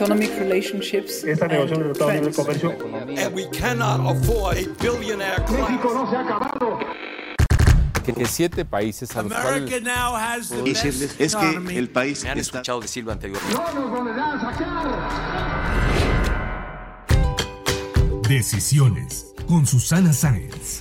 Economic relationships Esta and negociación de Libre trends. Comercio And we cannot afford a billionaire class. que, que siete países a los cuales America now has the decirles best es que el país Me han está escuchado decirlo anteriormente. Decisiones con Susana Sáenz.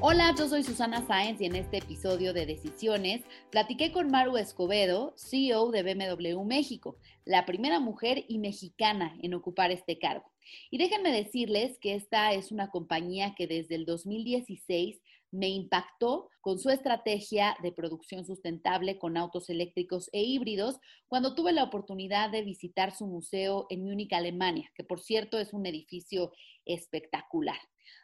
Hola, yo soy Susana Sáenz y en este episodio de Decisiones platiqué con Maru Escobedo, CEO de BMW México, la primera mujer y mexicana en ocupar este cargo. Y déjenme decirles que esta es una compañía que desde el 2016 me impactó con su estrategia de producción sustentable con autos eléctricos e híbridos cuando tuve la oportunidad de visitar su museo en Múnich, Alemania, que por cierto es un edificio espectacular.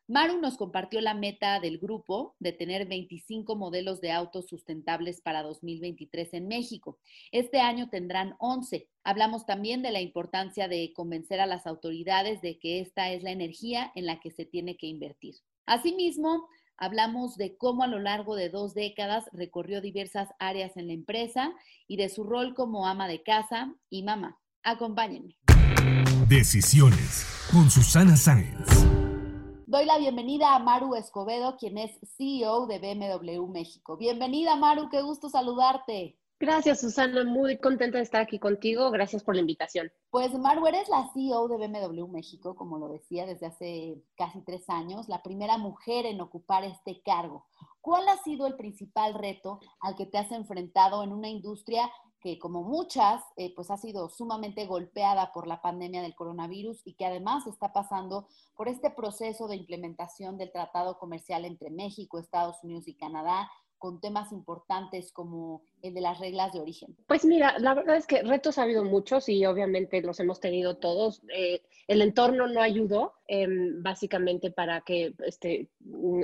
Maru nos compartió la meta del grupo de tener 25 modelos de autos sustentables para 2023 en México. Este año tendrán 11. Hablamos también de la importancia de convencer a las autoridades de que esta es la energía en la que se tiene que invertir. Asimismo, hablamos de cómo a lo largo de dos décadas recorrió diversas áreas en la empresa y de su rol como ama de casa y mamá. Acompáñenme. Decisiones con Susana Sáenz. Doy la bienvenida a Maru Escobedo, quien es CEO de BMW México. Bienvenida, Maru, qué gusto saludarte. Gracias, Susana. Muy contenta de estar aquí contigo. Gracias por la invitación. Pues, Maru, eres la CEO de BMW México, como lo decía, desde hace casi tres años, la primera mujer en ocupar este cargo. ¿Cuál ha sido el principal reto al que te has enfrentado en una industria que, como muchas, eh, pues ha sido sumamente golpeada por la pandemia del coronavirus y que además está pasando por este proceso de implementación del tratado comercial entre México, Estados Unidos y Canadá, con temas importantes como el de las reglas de origen? Pues mira, la verdad es que retos ha habido muchos y obviamente los hemos tenido todos. Eh, el entorno no ayudó eh, básicamente para que este,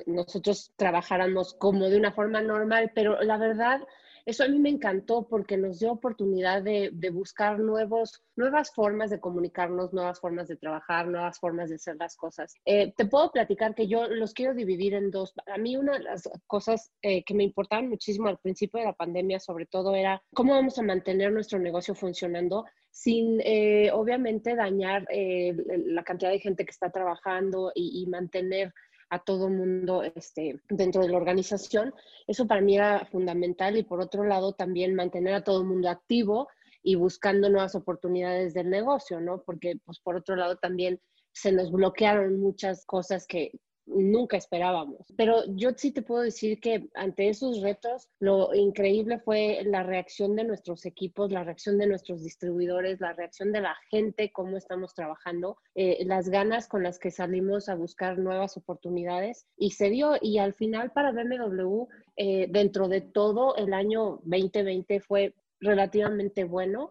nosotros trabajáramos como de una forma normal, pero la verdad eso a mí me encantó porque nos dio oportunidad de, de, buscar nuevos, nuevas formas de comunicarnos, nuevas formas de trabajar, nuevas formas de hacer las cosas. Eh, te puedo platicar que yo los quiero dividir en dos. A mí una de las cosas eh, que me importaban muchísimo al principio de la pandemia, sobre todo, era cómo vamos a mantener nuestro negocio funcionando sin eh, obviamente dañar la cantidad de gente que está trabajando y, y mantener a todo mundo este, dentro de la organización. Eso para mí era fundamental y por otro lado también mantener a todo mundo activo y buscando nuevas oportunidades del negocio, ¿no? Porque pues por otro lado también se nos bloquearon muchas cosas que nunca esperábamos. Pero yo sí te puedo decir que ante esos retos, lo increíble fue la reacción de nuestros equipos, la reacción de nuestros distribuidores, la reacción de la gente, cómo estamos trabajando, eh, las ganas con las que salimos a buscar nuevas oportunidades y se dio. Y al final para BMW, eh, dentro de todo el año 2020 fue relativamente bueno.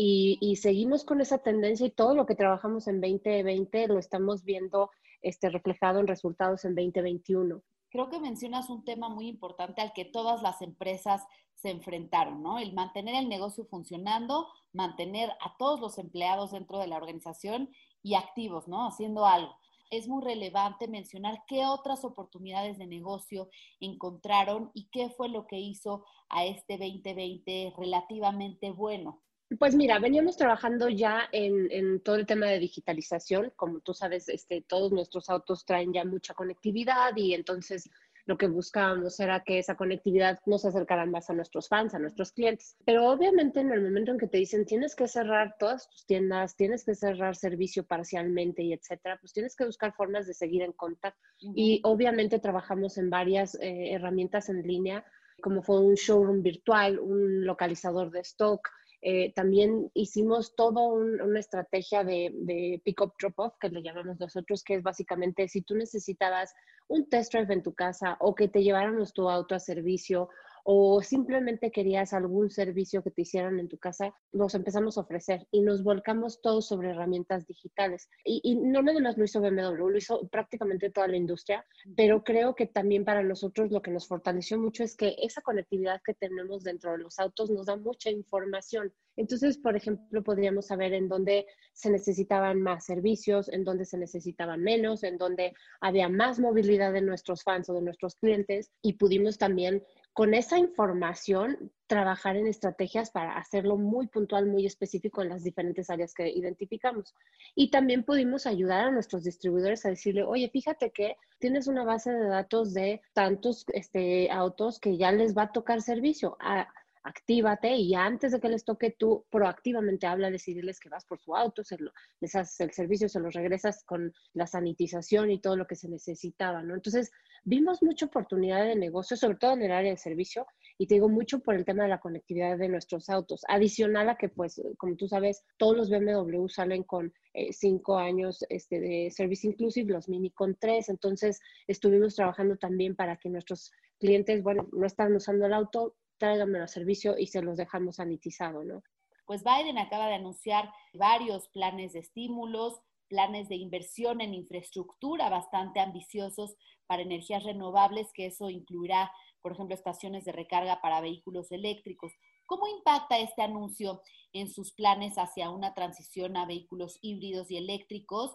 Y, y, seguimos con esa tendencia y todo lo que trabajamos en 2020 lo estamos viendo este, reflejado en resultados en 2021. Creo que mencionas un tema muy importante al que todas las empresas se enfrentaron, ¿no? El mantener el negocio funcionando, mantener a todos los empleados dentro de la organización y activos, ¿no? Haciendo algo. Es muy relevante mencionar qué otras oportunidades de negocio encontraron y qué fue lo que hizo a este 2020 relativamente bueno. Pues mira, veníamos trabajando ya en, en, todo el tema de digitalización. Como tú sabes, este, todos nuestros autos traen ya mucha conectividad y entonces lo que buscábamos era que esa conectividad nos acercara más a nuestros fans, a nuestros clientes. Pero obviamente en el momento en que te dicen tienes que cerrar todas tus tiendas, tienes que cerrar servicio parcialmente y etcétera, pues tienes que buscar formas de seguir en contacto. Uh -huh. Y obviamente trabajamos en varias eh, herramientas en línea, como fue un showroom virtual, un localizador de stock, eh, también hicimos toda un, una estrategia de, pick-up drop-off, que le llamamos nosotros, que es básicamente si tú necesitabas un test drive en tu casa o que te lleváramos tu auto a servicio o simplemente querías algún servicio que te hicieran en tu casa, los empezamos a ofrecer y nos volcamos todos sobre herramientas digitales. Y, y no nada más lo hizo BMW, lo hizo prácticamente toda la industria, pero creo que también para nosotros lo que nos fortaleció mucho es que esa conectividad que tenemos dentro de los autos nos da mucha información. Entonces, por ejemplo, podríamos saber en dónde se necesitaban más servicios, en dónde se necesitaban menos, en dónde había más movilidad de nuestros fans o de nuestros clientes y pudimos también con esa información trabajar en estrategias para hacerlo muy puntual, muy específico en las diferentes áreas que identificamos. Y también pudimos ayudar a nuestros distribuidores a decirle, oye, fíjate que tienes una base de datos de tantos este, autos que ya les va a tocar servicio. Ah, actívate y antes de que les toque tú proactivamente habla, decidirles que vas por su auto, se les haces el servicio, se los regresas con la sanitización y todo lo que se necesitaba, ¿no? Entonces, vimos mucha oportunidad de negocio, sobre todo en el área de servicio, y te digo mucho por el tema de la conectividad de nuestros autos. Adicional a que, pues, como tú sabes, todos los BMW salen con eh, cinco años este, de Service Inclusive, los Mini con tres. Entonces, estuvimos trabajando también para que nuestros clientes, bueno, no están usando el auto, tráiganmelo a servicio y se los dejamos sanitizado, ¿no? Pues Biden acaba de anunciar varios planes de estímulos, planes de inversión en infraestructura bastante ambiciosos para energías renovables, que eso incluirá, por ejemplo, estaciones de recarga para vehículos eléctricos. ¿Cómo impacta este anuncio en sus planes hacia una transición a vehículos híbridos y eléctricos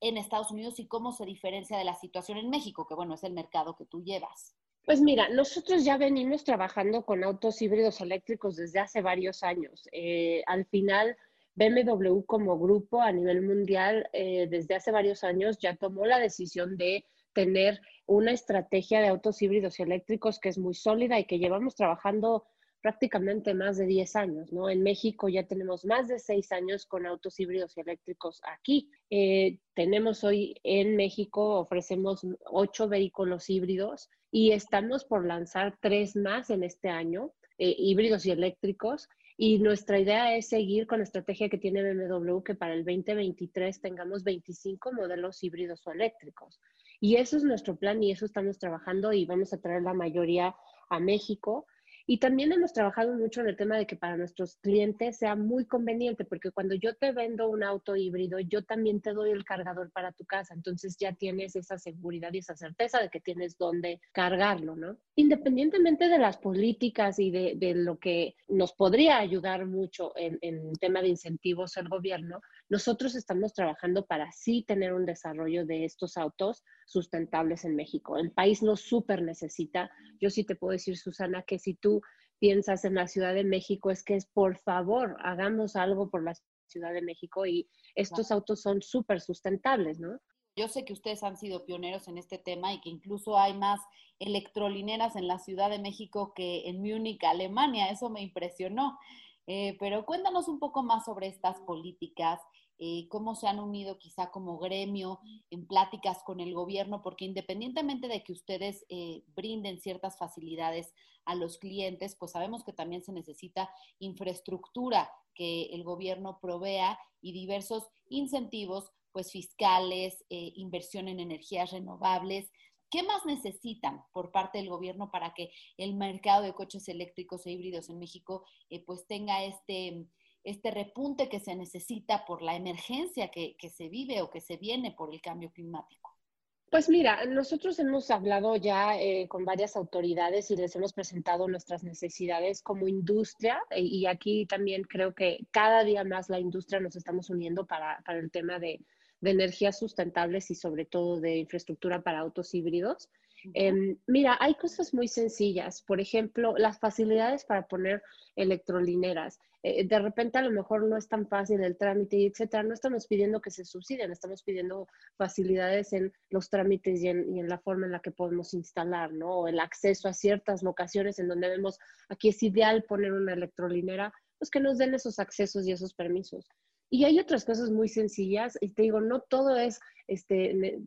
en Estados Unidos y cómo se diferencia de la situación en México, que bueno, es el mercado que tú llevas? Pues mira, nosotros ya venimos trabajando con autos híbridos eléctricos desde hace varios años. Eh, al final, BMW como grupo a nivel mundial eh, desde hace varios años ya tomó la decisión de tener una estrategia de autos híbridos y eléctricos que es muy sólida y que llevamos trabajando prácticamente más de 10 años, ¿no? En México ya tenemos más de 6 años con autos híbridos y eléctricos aquí. Eh, tenemos hoy en México, ofrecemos 8 vehículos híbridos y estamos por lanzar 3 más en este año, eh, híbridos y eléctricos. Y nuestra idea es seguir con la estrategia que tiene BMW, que para el 2023 tengamos 25 modelos híbridos o eléctricos. Y eso es nuestro plan y eso estamos trabajando y vamos a traer la mayoría a México. Y también hemos trabajado mucho en el tema de que para nuestros clientes sea muy conveniente, porque cuando yo te vendo un auto híbrido, yo también te doy el cargador para tu casa. Entonces ya tienes esa seguridad y esa certeza de que tienes dónde cargarlo, ¿no? Independientemente de las políticas y de, de lo que nos podría ayudar mucho en, en tema de incentivos el gobierno, nosotros estamos trabajando para sí tener un desarrollo de estos autos sustentables en México. El país lo súper necesita. Yo sí te puedo decir, Susana, que si tú piensas en la Ciudad de México es que es por favor, hagamos algo por la Ciudad de México y estos autos son súper sustentables, ¿no? Yo sé que ustedes han sido pioneros en este tema y que incluso hay más electrolineras en la Ciudad de México que en Múnich, Alemania. Eso me impresionó. Eh, pero cuéntanos un poco más sobre estas políticas eh, cómo se han unido quizá como gremio en pláticas con el gobierno, porque independientemente de que ustedes eh, brinden ciertas facilidades a los clientes, pues sabemos que también se necesita infraestructura que el gobierno provea y diversos incentivos, pues fiscales, eh, inversión en energías renovables. ¿Qué más necesitan por parte del gobierno para que el mercado de coches eléctricos e híbridos en México pues tenga este este repunte que se necesita por la emergencia que, se vive o que se viene por el cambio climático? Pues mira, nosotros hemos hablado ya eh, con varias autoridades y les hemos presentado nuestras necesidades como industria eh, y aquí también creo que cada día más la industria nos estamos uniendo para, el tema de, de energías sustentables y sobre todo de infraestructura para autos híbridos. Em, mira, hay cosas muy sencillas, por ejemplo, las facilidades para poner electrolineras. Eh, de repente a lo mejor no es tan fácil el trámite, etcétera. No estamos pidiendo que se subsidien, estamos pidiendo facilidades en los trámites y en, la forma en la que podemos instalar, ¿no? O el acceso a ciertas locaciones en donde vemos aquí es ideal poner una electrolinera, pues que nos den esos accesos y esos permisos. Y hay otras cosas muy sencillas, y te digo, no todo es este,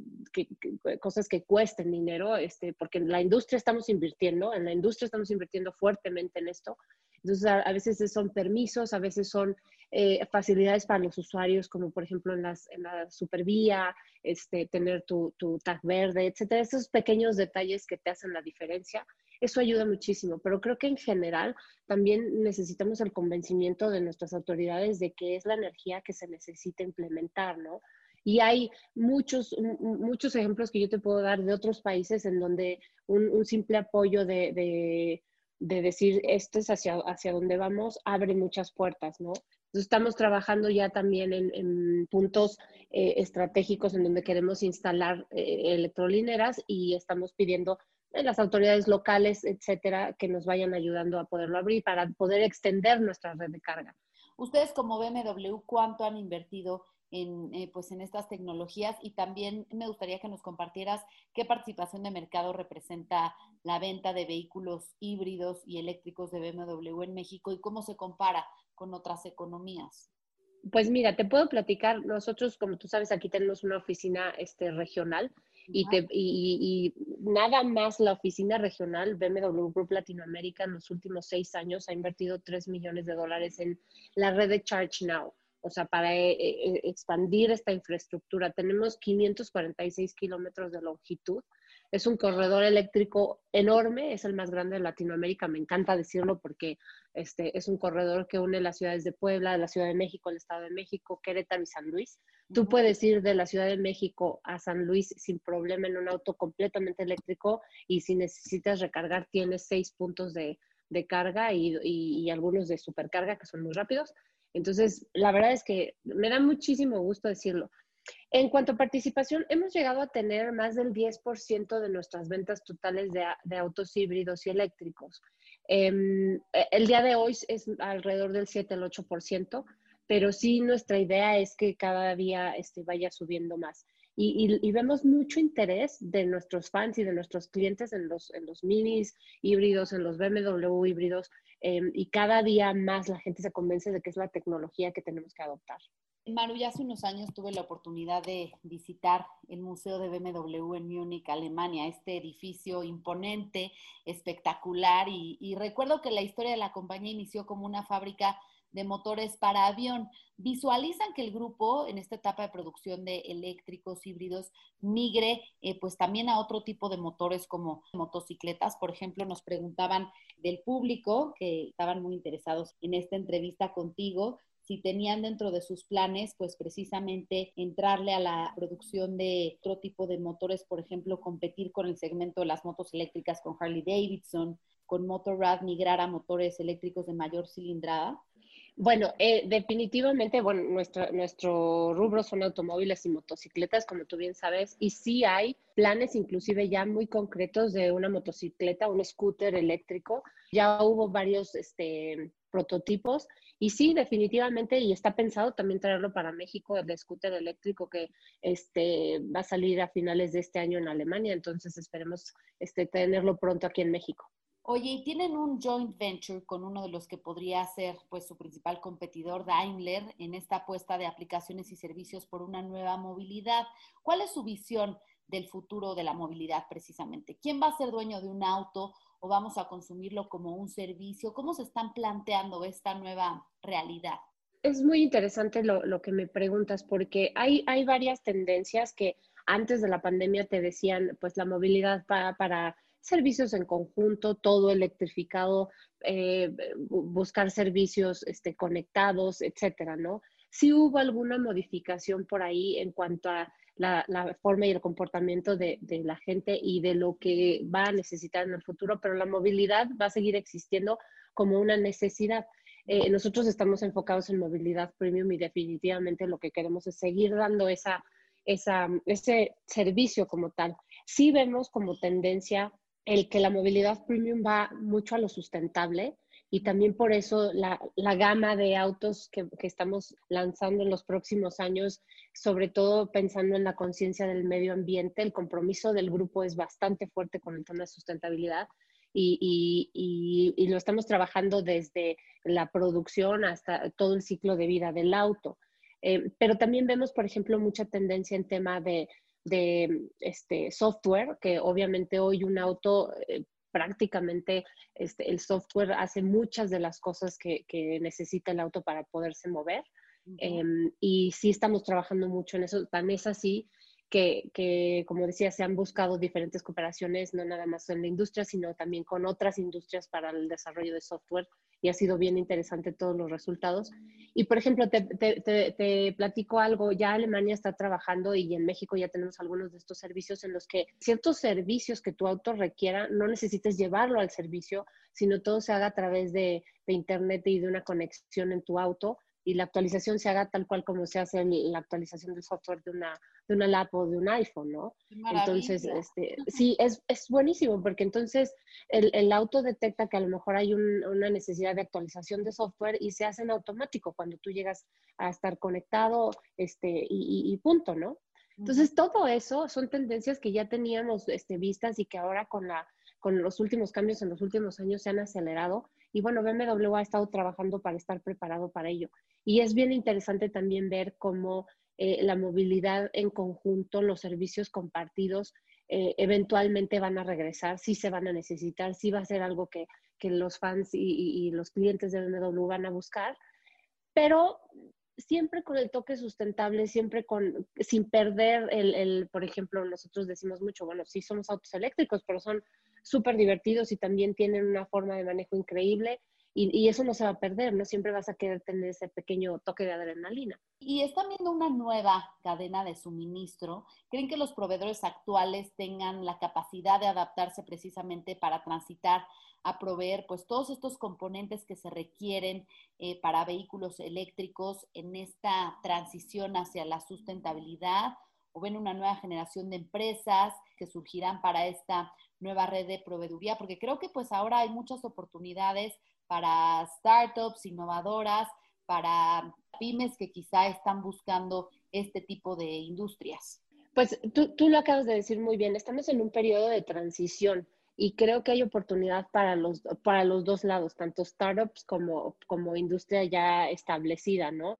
cosas que cuesten dinero, este, porque en la industria estamos invirtiendo, en la industria estamos invirtiendo fuertemente en esto. Entonces, a, veces son permisos, a veces son eh, facilidades para los usuarios, como por ejemplo en, las, en la supervía, este, tener tu, tu tag verde, etcétera. Esos pequeños detalles que te hacen la diferencia. eso ayuda muchísimo, pero creo que en general también necesitamos el convencimiento de nuestras autoridades de que es la energía que se necesita implementar, ¿no? Y hay muchos, muchos ejemplos que yo te puedo dar de otros países en donde un, simple apoyo de, decir esto es hacia, hacia dónde vamos abre muchas puertas, ¿no? Estamos trabajando ya también en, puntos eh, estratégicos en donde queremos instalar eh, electrolineras y estamos pidiendo a las autoridades locales, etcétera, que nos vayan ayudando a poderlo abrir para poder extender nuestra red de carga. Ustedes como BMW, ¿cuánto han invertido en, eh, pues en estas tecnologías y también me gustaría que nos compartieras qué participación de mercado representa la venta de vehículos híbridos y eléctricos de BMW en México y cómo se compara con otras economías. Pues mira, te puedo platicar, nosotros como tú sabes aquí tenemos una oficina este, regional y, te, y, nada más la oficina regional BMW Group Latinoamérica en los últimos seis años ha invertido 3 millones de dólares en la red de Charge Now o sea, para eh, eh, expandir esta infraestructura. Tenemos 546 kilómetros de longitud. Es un corredor eléctrico enorme, es el más grande de Latinoamérica. Me encanta decirlo porque este, es un corredor que une las ciudades de Puebla, la Ciudad de México, el Estado de México, Querétaro y San Luis. Tú puedes ir de la Ciudad de México a San Luis sin problema en un auto completamente eléctrico y si necesitas recargar tienes seis puntos de, carga y, y, algunos de supercarga que son muy rápidos. Entonces, la verdad es que me da muchísimo gusto decirlo. En cuanto a participación, hemos llegado a tener más del 10% de nuestras ventas totales de, autos híbridos y eléctricos. Em, e, el día de hoy es alrededor del 7 al 8%, pero sí nuestra idea es que cada día este, vaya subiendo más. Y, vemos mucho interés de nuestros fans y de nuestros clientes en los, en los minis híbridos, en los BMW híbridos, Em, y cada día más la gente se convence de que es la tecnología que tenemos que adoptar. Maru, ya hace unos años tuve la oportunidad de visitar el Museo de BMW en Múnich, Alemania, este edificio imponente, espectacular, y recuerdo que la historia de la compañía inició como una fábrica de motores para avión. Visualizan que el grupo en esta etapa de producción de eléctricos híbridos migre eh, pues también a otro tipo de motores como motocicletas. Por ejemplo, nos preguntaban del público que estaban muy interesados en esta entrevista contigo si tenían dentro de sus planes, pues precisamente entrarle a la producción de otro tipo de motores, por ejemplo, competir con el segmento de las motos eléctricas con Harley Davidson, con Motorrad, migrar a motores eléctricos de mayor cilindrada. Bueno, eh, definitivamente, bueno, nuestro, nuestro rubro son automóviles y motocicletas, como tú bien sabes, y sí hay planes inclusive ya muy concretos de una motocicleta, un scooter eléctrico. Ya hubo varios este, prototipos y sí, definitivamente, y está pensado también traerlo para México, el scooter eléctrico que este, va a salir a finales de este año en Alemania, entonces esperemos este, tenerlo pronto aquí en México. Oye, y tienen un joint venture con uno de los que podría ser pues su principal competidor, Daimler, en esta apuesta de aplicaciones y servicios por una nueva movilidad. ¿Cuál es su visión del futuro de la movilidad precisamente? ¿Quién va a ser dueño de un auto o vamos a consumirlo como un servicio? ¿Cómo se están planteando esta nueva realidad? Es muy interesante lo, que me preguntas porque hay, hay varias tendencias que antes de la pandemia te decían, pues la movilidad para, para servicios en conjunto, todo electrificado, eh, buscar servicios este, conectados, etcétera, ¿no? Sí hubo alguna modificación por ahí en cuanto a la, forma y el comportamiento de, la gente y de lo que va a necesitar en el futuro, pero la movilidad va a seguir existiendo como una necesidad. Eh, nosotros estamos enfocados en movilidad premium y definitivamente lo que queremos es seguir dando esa, esa, ese servicio como tal. Sí vemos como tendencia el que la movilidad premium va mucho a lo sustentable y también por eso la, gama de autos que, estamos lanzando en los próximos años, sobre todo pensando en la conciencia del medio ambiente, el compromiso del grupo es bastante fuerte con el tema de sustentabilidad. Y, lo estamos trabajando desde la producción hasta todo el ciclo de vida del auto. Eh, pero también vemos, por ejemplo, mucha tendencia en tema de de este, software, que obviamente hoy un auto eh, prácticamente este, el software hace muchas de las cosas que, necesita el auto para poderse mover. Em, y sí estamos trabajando mucho en eso. Tan es así que, que, como decía, se han buscado diferentes cooperaciones, no nada más en la industria, sino también con otras industrias para el desarrollo de software y ha sido bien interesante todos los resultados. Y, por ejemplo, te, te, te, platico algo, ya Alemania está trabajando y en México ya tenemos algunos de estos servicios en los que ciertos servicios que tu auto requiera, no necesites llevarlo al servicio, sino todo se haga a través de, de Internet y de una conexión en tu auto y la actualización se haga tal cual como se hace la actualización del software de una, de una lap o de un iPhone, ¿no? Entonces, este, sí, es, es buenísimo porque entonces el, el, auto detecta que a lo mejor hay una necesidad de actualización de software y se hace en automático cuando tú llegas a estar conectado este, y, y, punto, ¿no? Entonces, todo eso son tendencias que ya teníamos este, vistas y que ahora con, la, con los últimos cambios en los últimos años se han acelerado y bueno, BMW ha estado trabajando para estar preparado para ello. Y es bien interesante también ver cómo eh, la movilidad en conjunto, los servicios compartidos, eh, eventualmente van a regresar, sí se van a necesitar, sí va a ser algo que, que los fans y, y, los clientes de BMW van a buscar, pero siempre con el toque sustentable, siempre con, sin perder el, el, por ejemplo, nosotros decimos mucho, bueno, sí somos autos eléctricos, pero son súper divertidos y también tienen una forma de manejo increíble. Y, eso no se va a perder, ¿no? Siempre vas a querer tener ese pequeño toque de adrenalina. Y están viendo una nueva cadena de suministro. ¿Creen que los proveedores actuales tengan la capacidad de adaptarse precisamente para transitar a proveer pues todos estos componentes que se requieren eh, para vehículos eléctricos en esta transición hacia la sustentabilidad? ¿O ven una nueva generación de empresas que surgirán para esta nueva red de proveeduría, porque creo que pues ahora hay muchas oportunidades para startups innovadoras, para pymes que quizá están buscando este tipo de industrias. Pues tú, tú lo acabas de decir muy bien, estamos en un periodo de transición y creo que hay oportunidad para los, para los dos lados, tanto startups como, como industria ya establecida, ¿no?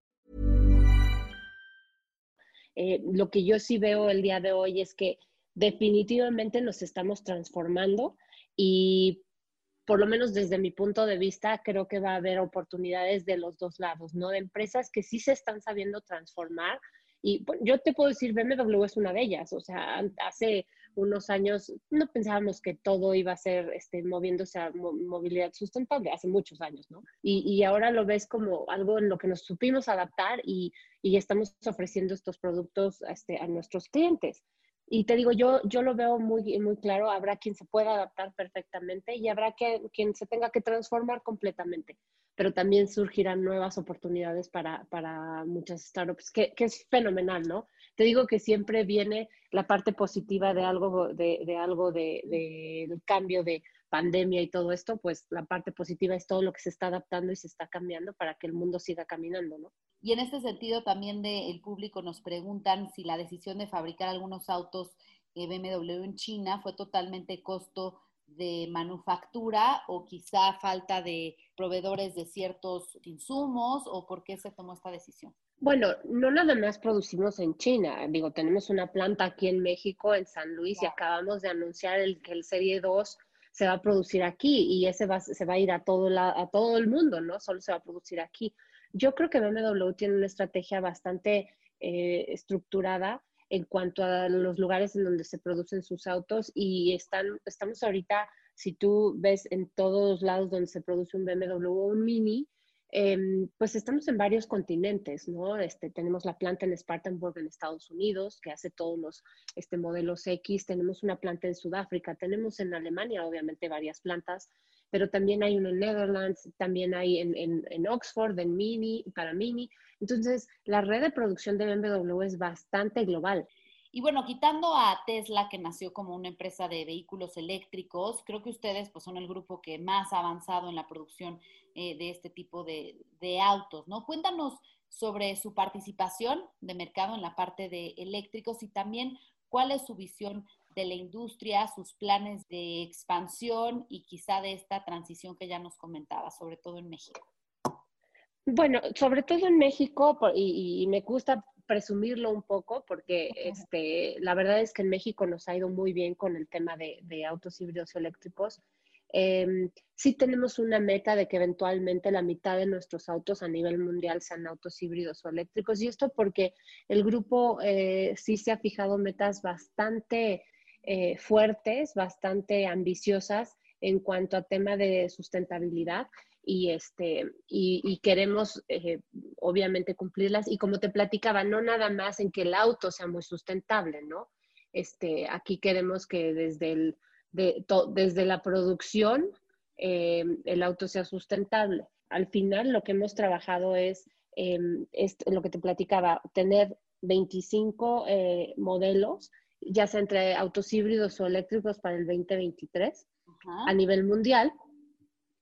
Eh, lo que yo sí veo el día de hoy es que definitivamente nos estamos transformando y por lo menos desde mi punto de vista, creo que va a haber oportunidades de los dos lados, ¿no? De empresas que sí se están sabiendo transformar. Y yo te puedo decir, BMW es una de ellas. O sea, hace unos años no pensábamos que todo iba a ser este, moviéndose a movilidad sustentable, hace muchos años, ¿no? Y, y, ahora lo ves como algo en lo que nos supimos adaptar y, y estamos ofreciendo estos productos este, a nuestros clientes. Y te digo, yo, yo lo veo muy, muy claro, habrá quien se pueda adaptar perfectamente y habrá que, quien se tenga que transformar completamente, pero también surgirán nuevas oportunidades para, para muchas startups, que, que es fenomenal, ¿no? Te digo que siempre viene la parte positiva de algo, de, algo de, de, del cambio de pandemia y todo esto, pues la parte positiva es todo lo que se está adaptando y se está cambiando para que el mundo siga caminando, ¿no? Y en este sentido también del público nos preguntan si la decisión de fabricar algunos autos eh, BMW en China fue totalmente costo de manufactura o quizá falta de proveedores de ciertos insumos o por qué se tomó esta decisión? Bueno, no nada más producimos en China. Digo, tenemos una planta aquí en México, en San Luis, y acabamos de anunciar el, que el Serie 2 se va a producir aquí y ese va, se va a ir a todo, la, a todo el mundo, ¿no? Solo se va a producir aquí. Yo creo que BMW tiene una estrategia bastante eh, estructurada en cuanto a los lugares en donde se producen sus autos y están, estamos ahorita, si tú ves en todos lados donde se produce un BMW o un Mini, Em, pues estamos en varios continentes, ¿no? Este, tenemos la planta en Spartanburg en Estados Unidos, que hace todos los este, modelos X, tenemos una planta en Sudáfrica, tenemos en Alemania, obviamente, varias plantas, pero también hay uno en Netherlands, también hay en, en, en Oxford, en Mini, para Mini. Entonces, la red de producción de BMW es bastante global. Y bueno, quitando a Tesla, que nació como una empresa de vehículos eléctricos, creo que ustedes pues, son el grupo que más ha avanzado en la producción eh, de este tipo de, autos, ¿no? Cuéntanos sobre su participación de mercado en la parte de eléctricos y también cuál es su visión de la industria, sus planes de expansión y quizá de esta transición que ya nos comentaba, sobre todo en México. Bueno, sobre todo en México, y, me gusta presumirlo un poco, porque este, la verdad es que en México nos ha ido muy bien con el tema de, autos híbridos eléctricos. Em, sí tenemos una meta de que eventualmente la mitad de nuestros autos a nivel mundial sean autos híbridos o eléctricos. Y esto porque el grupo eh, sí se ha fijado metas bastante eh, fuertes, bastante ambiciosas en cuanto a tema de sustentabilidad y, este, y, queremos eh, obviamente cumplirlas. Y como te platicaba, no nada más en que el auto sea muy sustentable, ¿no? Este, aquí queremos que desde, el, desde la producción eh, el auto sea sustentable. Al final lo que hemos trabajado es, es lo que te platicaba, tener 25 modelos ya sea entre autos híbridos o eléctricos para el 2023 a nivel mundial.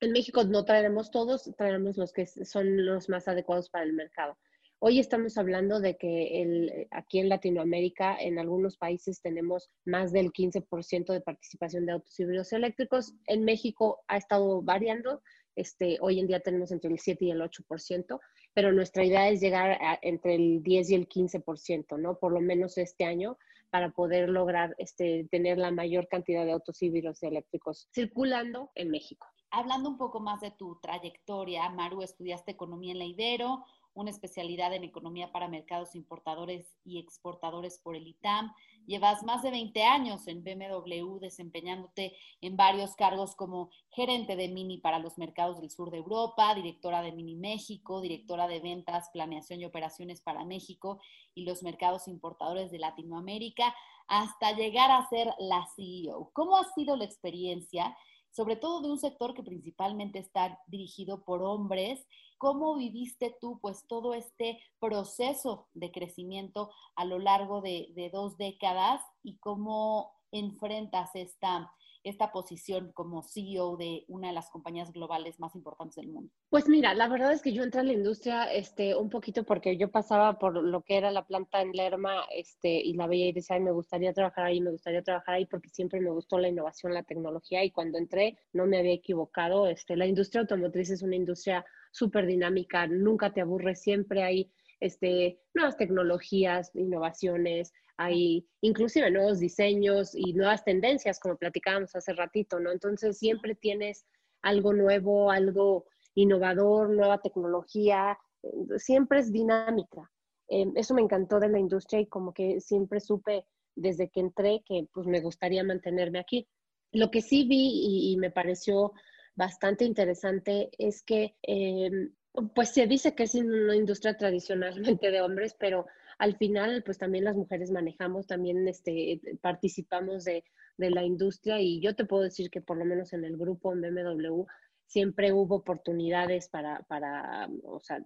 En México no traeremos todos, traeremos los que son los más adecuados para el mercado. Hoy estamos hablando de que el, aquí en Latinoamérica, en algunos países tenemos más del 15% de participación de autos híbridos eléctricos. En México ha estado variando. Este, hoy en día tenemos entre el 7 y el 8%, pero nuestra idea es llegar a, entre el 10 y el 15%, ¿no? Por lo menos este año para poder lograr este, tener la mayor cantidad de autos híbridos eléctricos circulando en México. Hablando un poco más de tu trayectoria, Maru, estudiaste economía en la Ibero, una especialidad en economía para mercados importadores y exportadores por el ITAM. Llevas más de 20 años en BMW desempeñándote en varios cargos como gerente de Mini para los mercados del sur de Europa, directora de Mini México, directora de ventas, planeación y operaciones para México y los mercados importadores de Latinoamérica, hasta llegar a ser la CEO. ¿Cómo ha sido la experiencia? Sobre todo de un sector que principalmente está dirigido por hombres ¿Cómo viviste tú pues todo este proceso de crecimiento a lo largo de, dos décadas y cómo enfrentas esta, esta posición como CEO de una de las compañías globales más importantes del mundo? Pues mira, la verdad es que yo entré a la industria este, un poquito porque yo pasaba por lo que era la planta en Lerma este, y la veía y decía, me gustaría trabajar ahí, me gustaría trabajar ahí porque siempre me gustó la innovación, la tecnología y cuando entré no me había equivocado. Este, la industria automotriz es una industria súper dinámica, nunca te aburres, siempre hay este, nuevas tecnologías, innovaciones, hay inclusive nuevos diseños y nuevas tendencias, como platicábamos hace ratito, ¿no? Entonces siempre tienes algo nuevo, algo innovador, nueva tecnología, eh, siempre es dinámica. Eh, eso me encantó de la industria y como que siempre supe desde que entré que pues me gustaría mantenerme aquí. Lo que sí vi y me pareció bastante interesante es que, em, pues se dice que es una industria tradicionalmente de hombres, pero al final, pues también las mujeres manejamos, también este, participamos de, de la industria y yo te puedo decir que por lo menos en el grupo BMW siempre hubo oportunidades para, para o sea,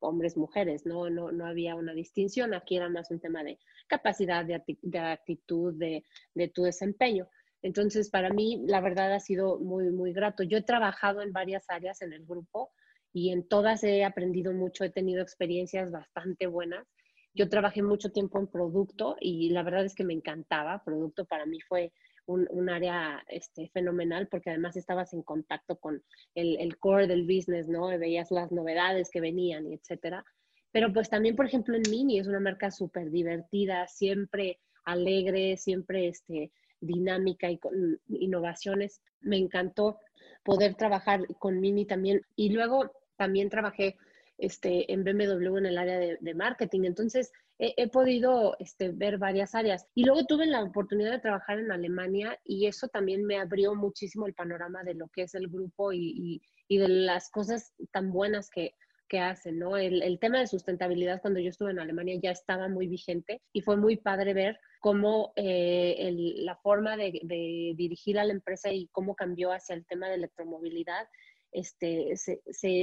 hombres, mujeres, ¿no? No, no había una distinción, aquí era más un tema de capacidad, de, de actitud, de, de tu desempeño. Entonces, para mí, la verdad ha sido muy, muy grato. Yo he trabajado en varias áreas en el grupo y en todas he aprendido mucho, he tenido experiencias bastante buenas. Yo trabajé mucho tiempo en producto y la verdad es que me encantaba. Producto para mí fue un, área este, fenomenal porque además estabas en contacto con el, el core del business, ¿no? Veías las novedades que venían y etcétera. Pero pues también, por ejemplo, en Mini es una marca súper divertida, siempre alegre, siempre este, dinámica y con innovaciones. Me encantó poder trabajar con Mini también. Y luego también trabajé este, en BMW en el área de, marketing. Entonces, he, podido este, ver varias áreas. Y luego tuve la oportunidad de trabajar en Alemania y eso también me abrió muchísimo el panorama de lo que es el grupo y, y de las cosas tan buenas que, que hacen, ¿no? El, el, tema de sustentabilidad cuando yo estuve en Alemania ya estaba muy vigente y fue muy padre ver cómo eh, la forma de, dirigir a la empresa y cómo cambió hacia el tema de electromovilidad este, se,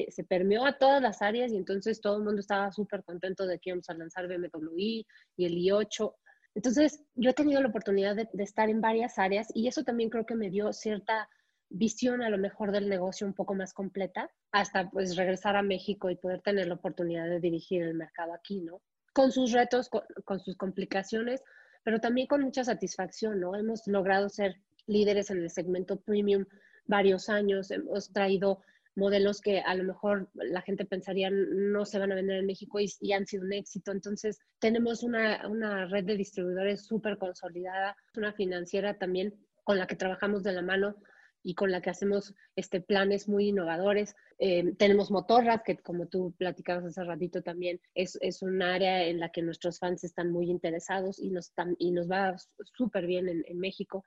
se, permeó a todas las áreas y entonces todo el mundo estaba súper contento de que íbamos a lanzar BMW y el i8. Entonces, yo he tenido la oportunidad de, estar en varias áreas y eso también creo que me dio cierta visión a lo mejor del negocio un poco más completa hasta pues regresar a México y poder tener la oportunidad de dirigir el mercado aquí, ¿no? Con sus retos, con, sus complicaciones, pero también con mucha satisfacción, ¿no? Hemos logrado ser líderes en el segmento premium varios años, hemos traído modelos que a lo mejor la gente pensaría no se van a vender en México y, han sido un éxito. Entonces, tenemos una, una red de distribuidores súper consolidada, una financiera también con la que trabajamos de la mano y con la que hacemos este, planes muy innovadores. Eh, tenemos Motorras, que como tú platicabas hace ratito también, es, es un área en la que nuestros fans están muy interesados y nos, y nos va súper bien en, en México.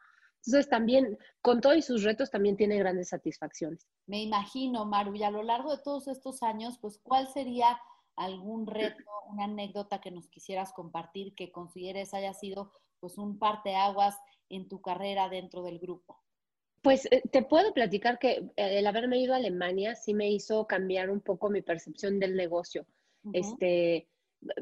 Entonces también, con todos sus retos, también tiene grandes satisfacciones. Me imagino, Maru, y a lo largo de todos estos años, pues, ¿cuál sería algún reto, una anécdota que nos quisieras compartir que consideres haya sido pues un parteaguas en tu carrera dentro del grupo? Pues eh, te puedo platicar que eh, el haberme ido a Alemania sí me hizo cambiar un poco mi percepción del negocio. Este,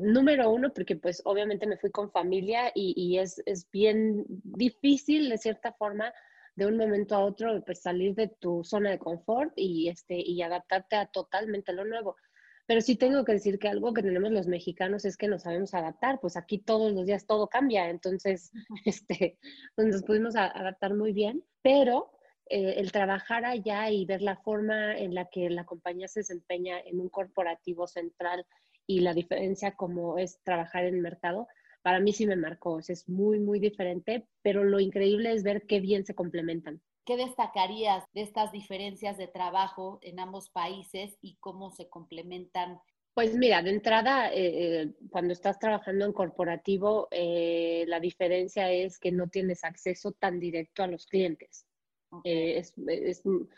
número uno, porque pues obviamente me fui con familia y, es, es, bien difícil de cierta forma de un momento a otro pues salir de tu zona de confort y, este, y adaptarte a totalmente lo nuevo. Pero sí tengo que decir que algo que tenemos los mexicanos es que nos sabemos adaptar, pues aquí todos los días todo cambia, entonces este, pues nos pudimos adaptar muy bien, pero eh, el trabajar allá y ver la forma en la que la compañía se desempeña en un corporativo central y la diferencia como es trabajar en el mercado, para mí sí me marcó, es muy, muy diferente, pero lo increíble es ver qué bien se complementan. ¿Qué destacarías de estas diferencias de trabajo en ambos países y cómo se complementan? Pues mira, de entrada, eh, eh, cuando estás trabajando en corporativo, eh, la diferencia es que no tienes acceso tan directo a los clientes. es, tu,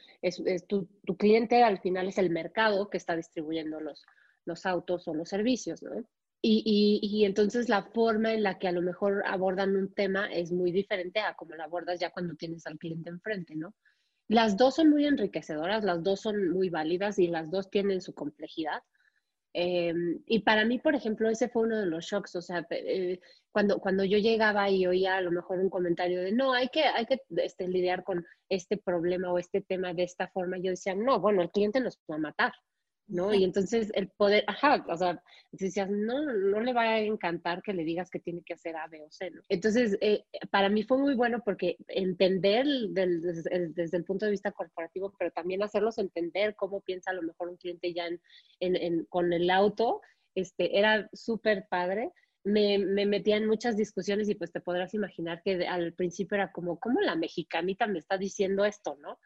tu, cliente al final es el mercado que está distribuyendo los, autos o los servicios, ¿no? Y, y, entonces la forma en la que a lo mejor abordan un tema es muy diferente a como la abordas ya cuando tienes al cliente enfrente, ¿no? Las dos son muy enriquecedoras, las dos son muy válidas y las dos tienen su complejidad. Eh, y para mí, por ejemplo, ese fue uno de los shocks, o sea, eh, cuando, cuando yo llegaba y oía a lo mejor un comentario de, no, hay que, hay que este, lidiar con este problema o este tema de esta forma, yo decía, no, bueno, el cliente nos va a matar. ¿No? Y entonces el poder, ajá, o sea, decías, no, no le va a encantar que le digas que tiene que hacer A, B o C, ¿no? Entonces, eh, para mí fue muy bueno porque entender desde, el punto de vista corporativo, pero también hacerlos entender cómo piensa a lo mejor un cliente ya en, en, con el auto, este, era súper padre. Me, me, metía en muchas discusiones y pues te podrás imaginar que al principio era como, ¿cómo la mexicanita me está diciendo esto, no?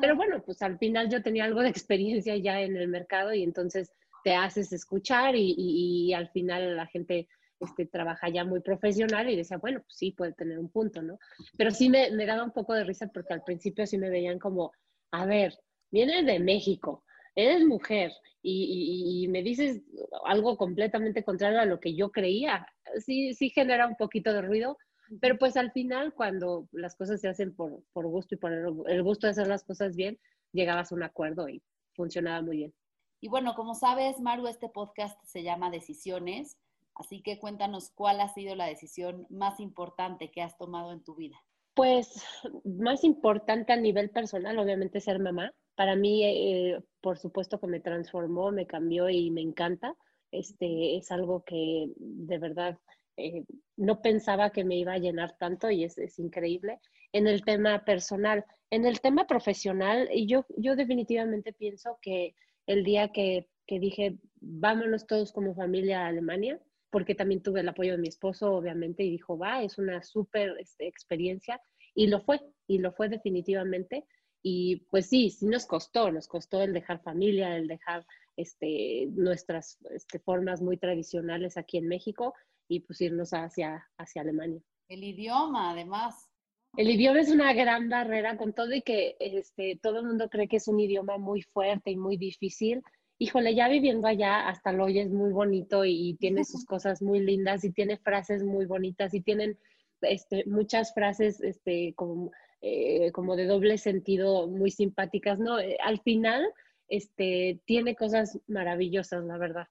Pero bueno, pues al final yo tenía algo de experiencia ya en el mercado y entonces te haces escuchar y, al final la gente este, trabaja ya muy profesional y decía, bueno, pues sí, puede tener un punto, ¿no? Pero sí me, me daba un poco de risa porque al principio sí me veían como, a ver, vienes de México, eres mujer y, y, me dices algo completamente contrario a lo que yo creía, sí, sí genera un poquito de ruido, pero pues al final, cuando las cosas se hacen por, por gusto y por el, gusto de hacer las cosas bien, llegabas a un acuerdo y funcionaba muy bien. Y bueno, como sabes, Maru, este podcast se llama Decisiones, así que cuéntanos cuál ha sido la decisión más importante que has tomado en tu vida. Pues más importante a nivel personal, obviamente ser mamá. Para mí, eh, por supuesto que me transformó, me cambió y me encanta. Este es algo que de verdad eh, no pensaba que me iba a llenar tanto y es, increíble. En el tema personal, en el tema profesional, yo, yo definitivamente pienso que el día que, que dije, vámonos todos como familia a Alemania, porque también tuve el apoyo de mi esposo, obviamente, y dijo, va, es una súper este, experiencia, y lo fue, y lo fue definitivamente. Y pues sí, sí nos costó, nos costó el dejar familia, el dejar este, nuestras este, formas muy tradicionales aquí en México, y pues irnos hacia, hacia Alemania. El idioma, además. El idioma es una gran barrera con todo y que este, todo el mundo cree que es un idioma muy fuerte y muy difícil. Híjole, ya viviendo allá hasta lo oyes muy bonito y, tiene sus cosas muy lindas y tiene frases muy bonitas y tienen este, muchas frases este, como, eh, como de doble sentido muy simpáticas, ¿no? Eh, al final este, tiene cosas maravillosas, la verdad.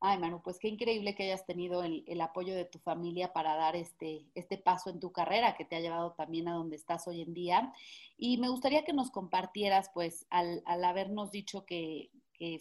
Ay, Manu, pues qué increíble que hayas tenido el, apoyo de tu familia para dar este, este paso en tu carrera que te ha llevado también a donde estás hoy en día. Y me gustaría que nos compartieras, pues, al, habernos dicho que,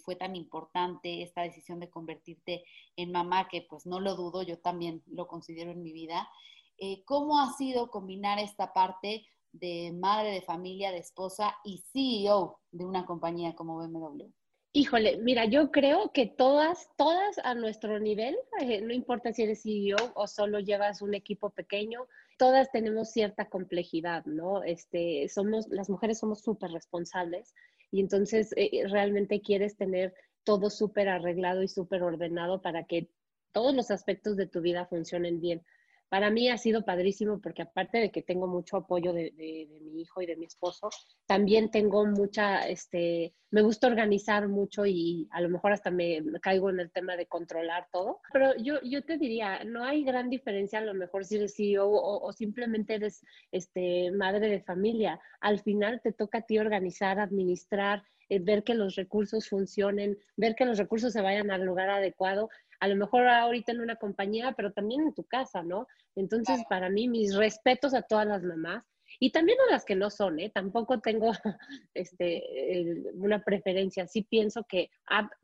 fue tan importante esta decisión de convertirte en mamá, que pues no lo dudo, yo también lo considero en mi vida. Eh, ¿Cómo ha sido combinar esta parte de madre de familia, de esposa y CEO de una compañía como BMW? Híjole, mira, yo creo que todas, todas a nuestro nivel, eh, no importa si eres CEO o solo llevas un equipo pequeño, todas tenemos cierta complejidad, ¿no? Este, somos, las mujeres somos súper responsables y entonces eh, realmente quieres tener todo súper arreglado y súper ordenado para que todos los aspectos de tu vida funcionen bien para mí ha sido padrísimo porque aparte de que tengo mucho apoyo de, mi hijo y de mi esposo, también tengo mucha, este, me gusta organizar mucho y a lo mejor hasta me, caigo en el tema de controlar todo. Pero yo, yo te diría, no hay gran diferencia a lo mejor si eres CEO o, simplemente eres este, madre de familia. Al final te toca a ti organizar, administrar, eh, ver que los recursos funcionen, ver que los recursos se vayan al lugar adecuado a lo mejor ahorita en una compañía, pero también en tu casa, ¿no? Entonces, para mí, mis respetos a todas las mamás y también a las que no son, ¿eh? Tampoco tengo este, una preferencia. Sí pienso que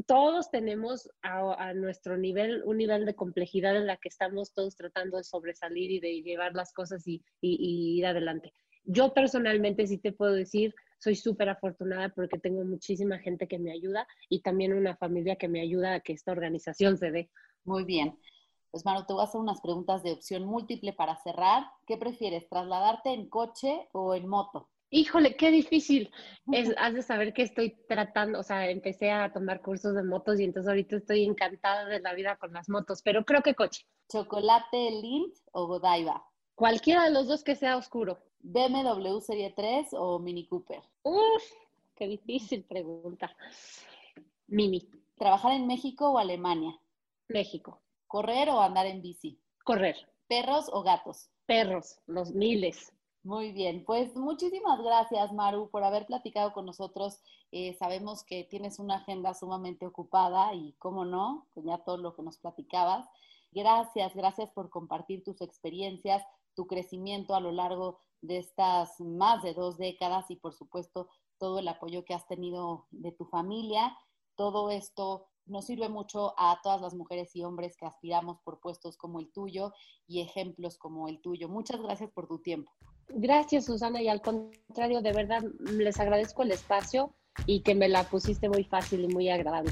todos tenemos a, nuestro nivel un nivel de complejidad en la que estamos todos tratando de sobresalir y de llevar las cosas y, y ir adelante. Yo personalmente sí te puedo decir, soy súper afortunada porque tengo muchísima gente que me ayuda y también una familia que me ayuda a que esta organización se dé. Muy bien. Pues Manu, te voy a hacer unas preguntas de opción múltiple para cerrar. ¿Qué prefieres, trasladarte en coche o en moto? Híjole, qué difícil. Es, has de saber que estoy tratando, o sea, empecé a tomar cursos de motos y entonces ahorita estoy encantada de la vida con las motos, pero creo que coche. ¿Chocolate Lindt o Godiva? Cualquiera de los dos que sea oscuro. ¿BMW Serie 3 o Mini Cooper? Uf, qué difícil pregunta. Mini. ¿Trabajar en México o Alemania? México. ¿Correr o andar en bici? Correr. ¿Perros o gatos? Perros, los miles. Muy bien, pues muchísimas gracias Maru por haber platicado con nosotros. Eh, sabemos que tienes una agenda sumamente ocupada y, cómo no, con ya todo lo que nos platicabas. Gracias, gracias por compartir tus experiencias, tu crecimiento a lo largo de estas más de dos décadas y por supuesto todo el apoyo que has tenido de tu familia. Todo esto nos sirve mucho a todas las mujeres y hombres que aspiramos por puestos como el tuyo y ejemplos como el tuyo. Muchas gracias por tu tiempo. Gracias, Susana, y al contrario, de verdad les agradezco el espacio y que me la pusiste muy fácil y muy agradable.